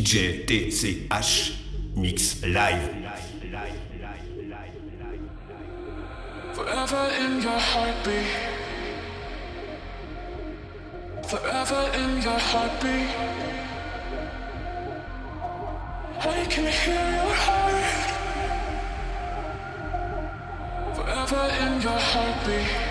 DJ TCH Mix Live. Forever in your heartbeat. Forever in your heartbeat. I can hear your heart. Forever in your heartbeat.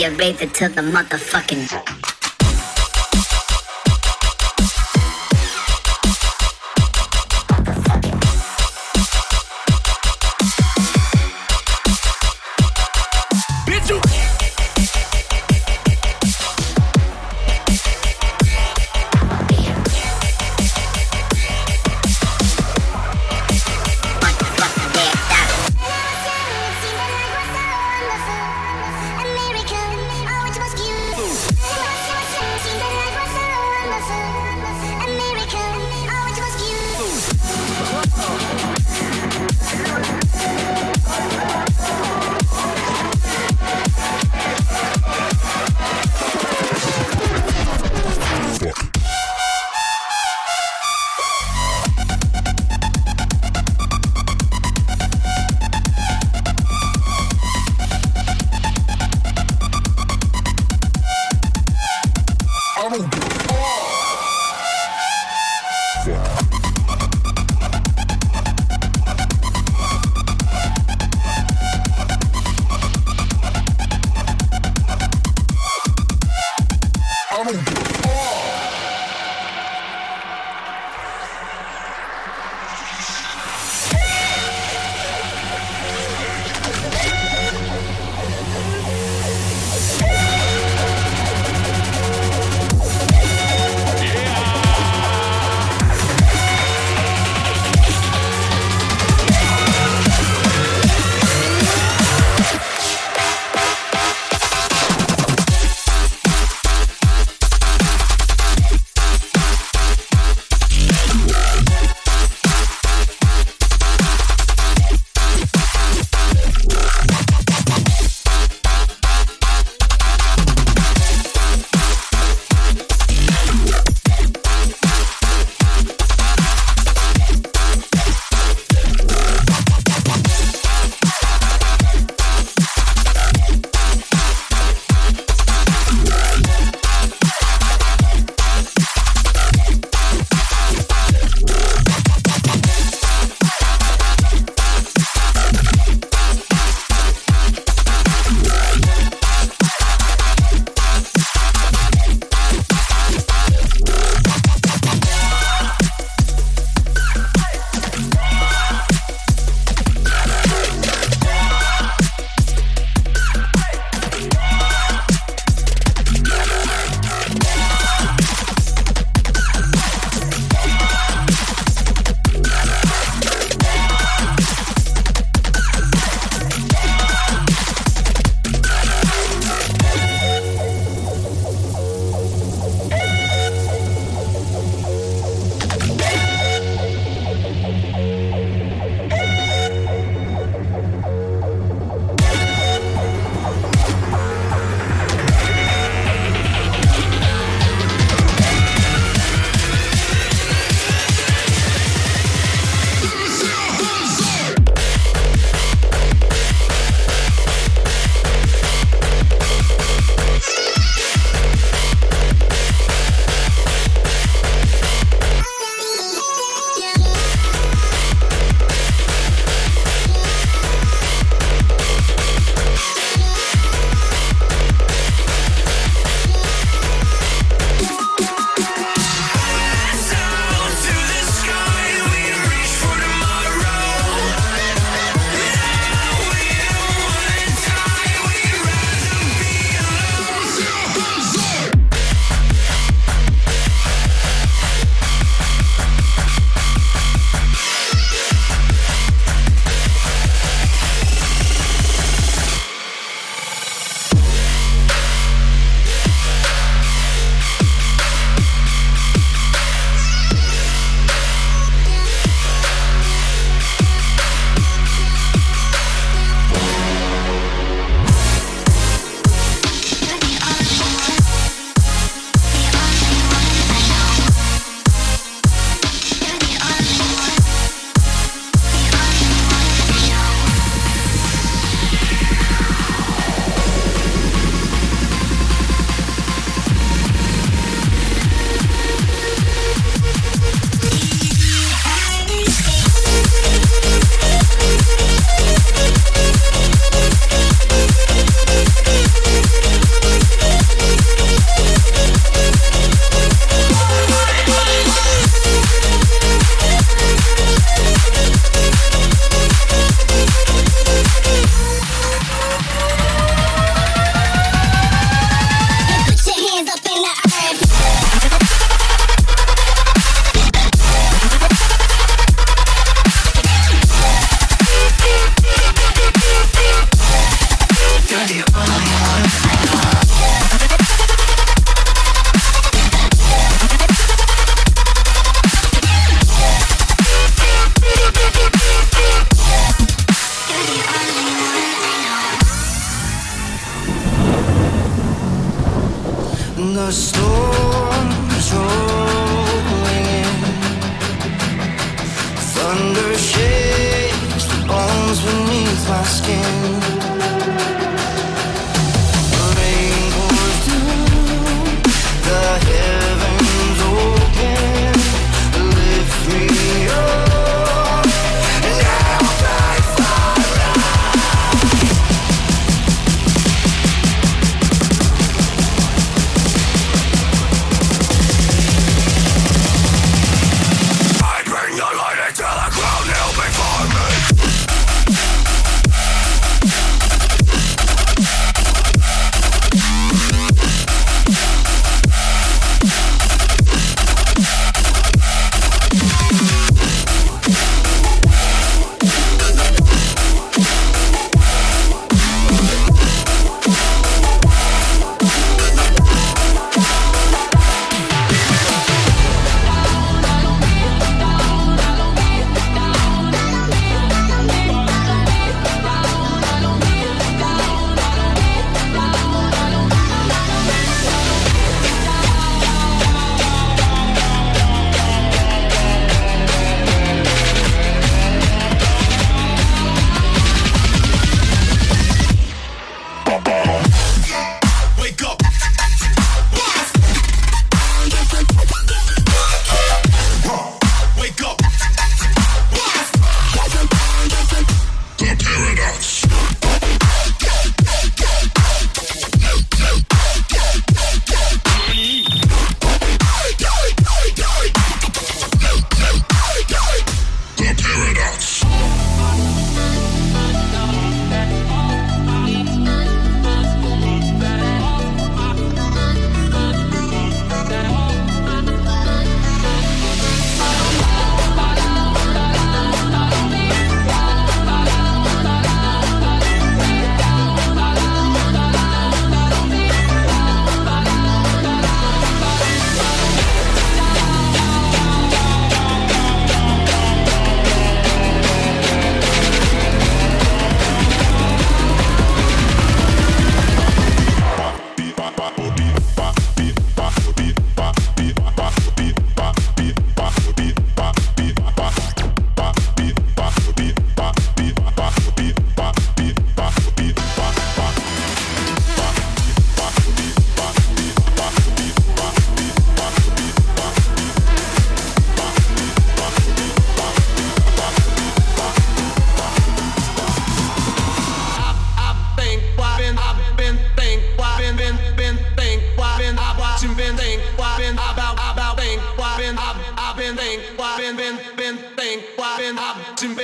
To the. Motherfucking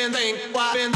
40 em 40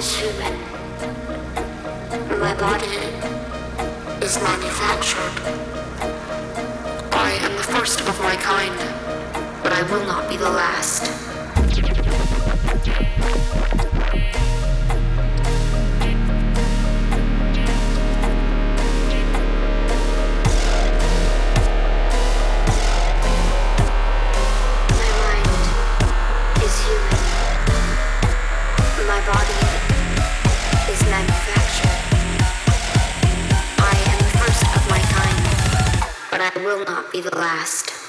human My body is manufactured. I am the first of my kind, but I will not be the last. the last.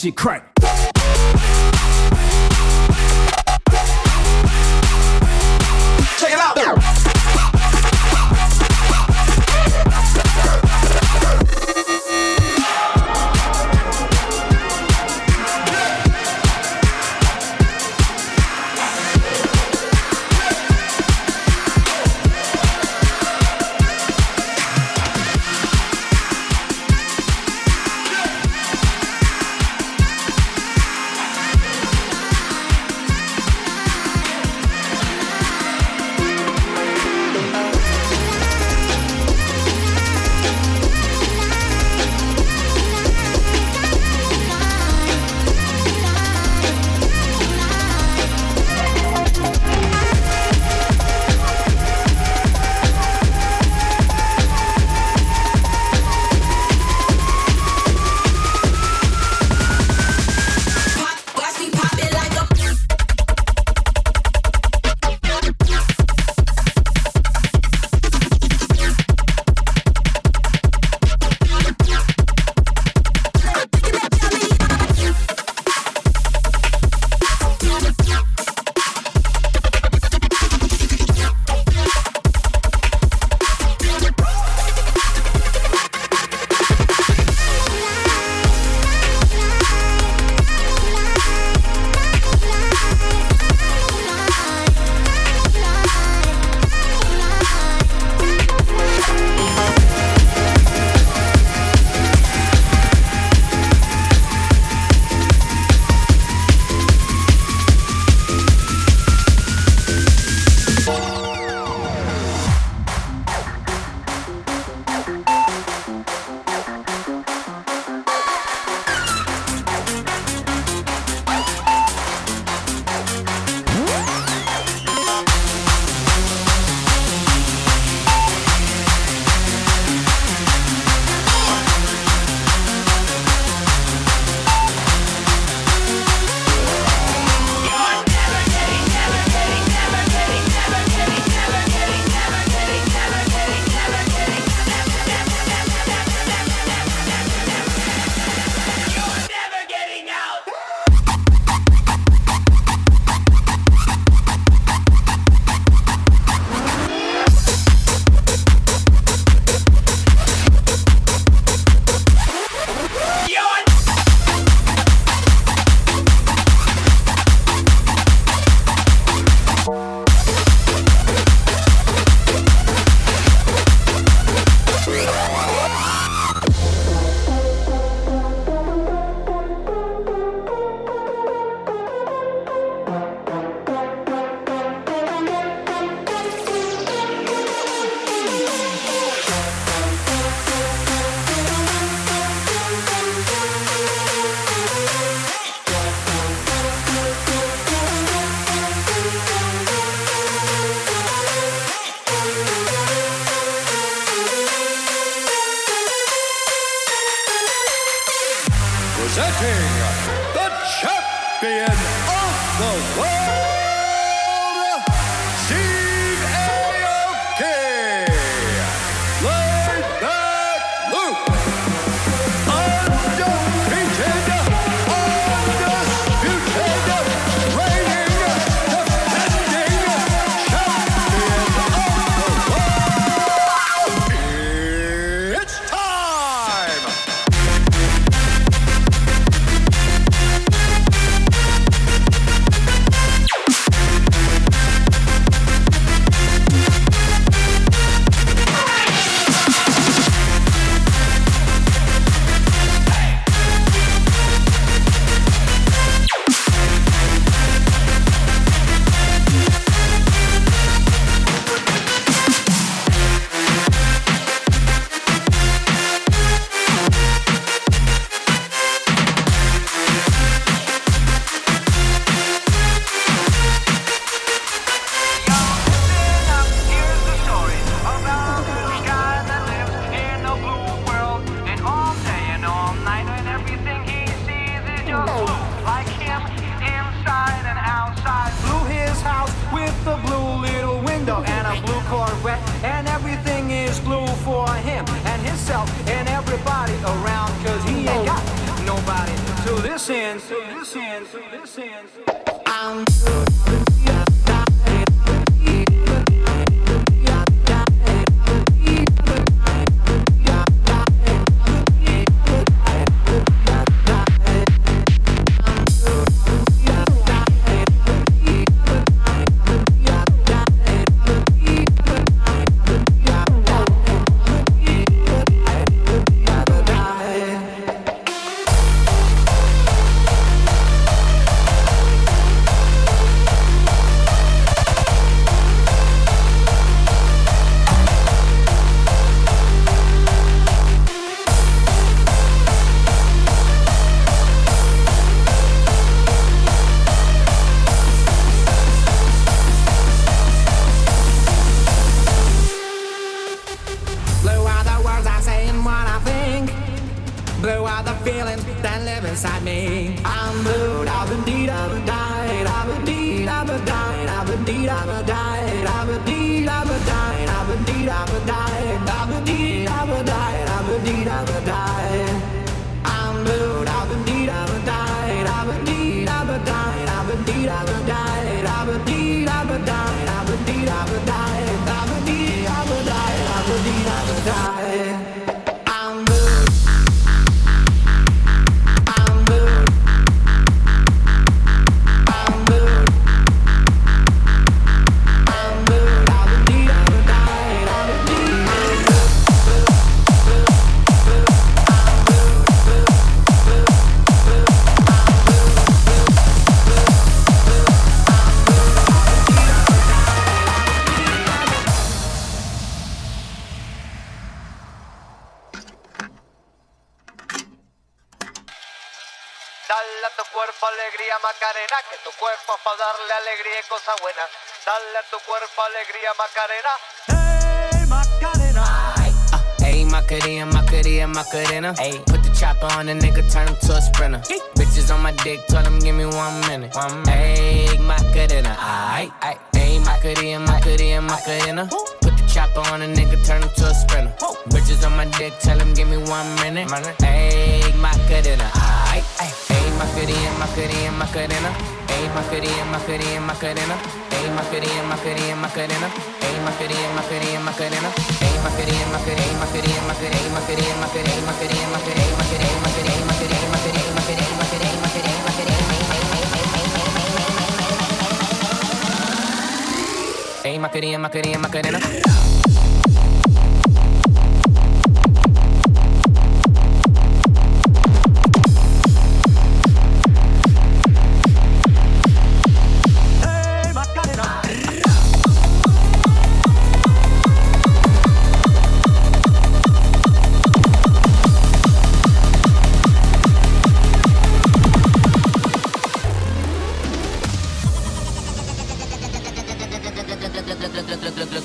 Shit crack. Alegría Macarena. Hey, Macarena. Ayy, ah, Macarena, Macarena, Macarena. Ayy, put the chopper on the nigga, turn him to a sprinter. Bitches on my dick, tell him give me one minute. One minute. Ayy, Macarena, aight, aight. Ayy, Macarena, Macarena, Macarena. Put the chopper on a nigga, turn him to a sprinter. Bitches on my dick, tell him give me one minute. Ayy, Macarena, aight, aight. Ayy, Macarena, Macarena, Macarena. Ayy, Macarena, Macarena, Macarena. Ayy, Macarena, Macarena, Macarena. Ayy, Macarena, Macarena, Macarena. Ayy, Macarena, Macarena, Macarena, Macarena, Macarena, Macarena, Macarena, Macarena, Macarena, Macarena, Macarena, Macarena, Macarena, Macarena, Macarena, Macarena. Ayy, Macarena, Macarena, Macarena. Hey,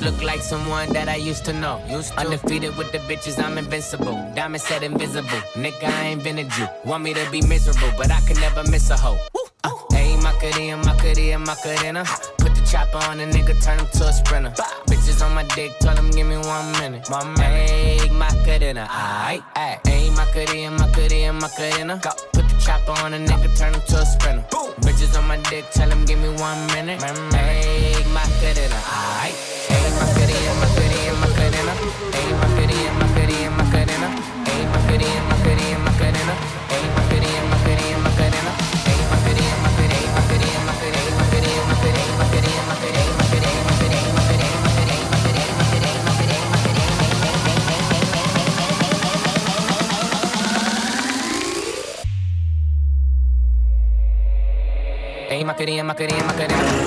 Look like someone that I used to know. Used to. Undefeated with the bitches, I'm invincible. Diamond said invisible. Nigga, I ain't been a Jew. Want me to be miserable, but I can never miss a hoe. Uh, Ayy, Macarena, Macarena, Macarena. Put the chopper on a nigga, turn him to a sprinter. Bitches on my dick, tell him give me one minute. Minute. Ayy, Macarena, uh, aight, aight. Ayy, Macarena, Macarena, Macarena. Go. Put the chopper on a nigga, turn him to a sprinter. Bitches on my dick, tell him give me one minute. My Ayy, Macarena, uh, aight. Macarena, Macarena, Macarena. Ayy, Macarena, Macarena, Macarena. Ayy, Macarena, Macarena, Macarena. Ayy, Macarena, Macarena, Macarena. Ayy, Macarena, Macarena, Macarena, Macarena, Macarena, Macarena, Macarena, Macarena, Macarena, Macarena, Macarena, Macarena, Macarena, Macarena, Macarena, Macarena. Ayy, Macarena, Macarena, Macarena.